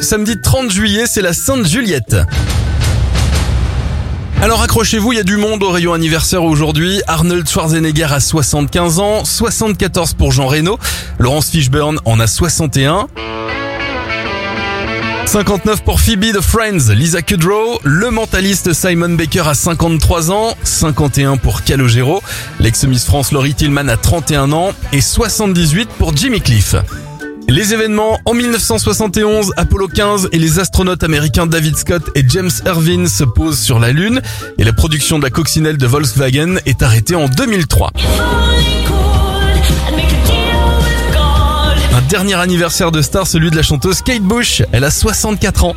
samedi 30 juillet, c'est la Sainte Juliette. Alors accrochez-vous, il y a du monde au rayon anniversaire aujourd'hui. Arnold Schwarzenegger a 75 ans, 74 pour Jean Reno, Laurence Fishburne en a 61. 59 pour Phoebe de Friends, Lisa Kudrow, le mentaliste Simon Baker a 53 ans, 51 pour Calogero, l'ex-Miss France Laurie Tillman a 31 ans et 78 pour Jimmy Cliff. Les événements, en 1971, Apollo 15 et les astronautes américains David Scott et James Irvine se posent sur la Lune et la production de la coccinelle de Volkswagen est arrêtée en 2003. Un dernier anniversaire de star, celui de la chanteuse Kate Bush, elle a 64 ans.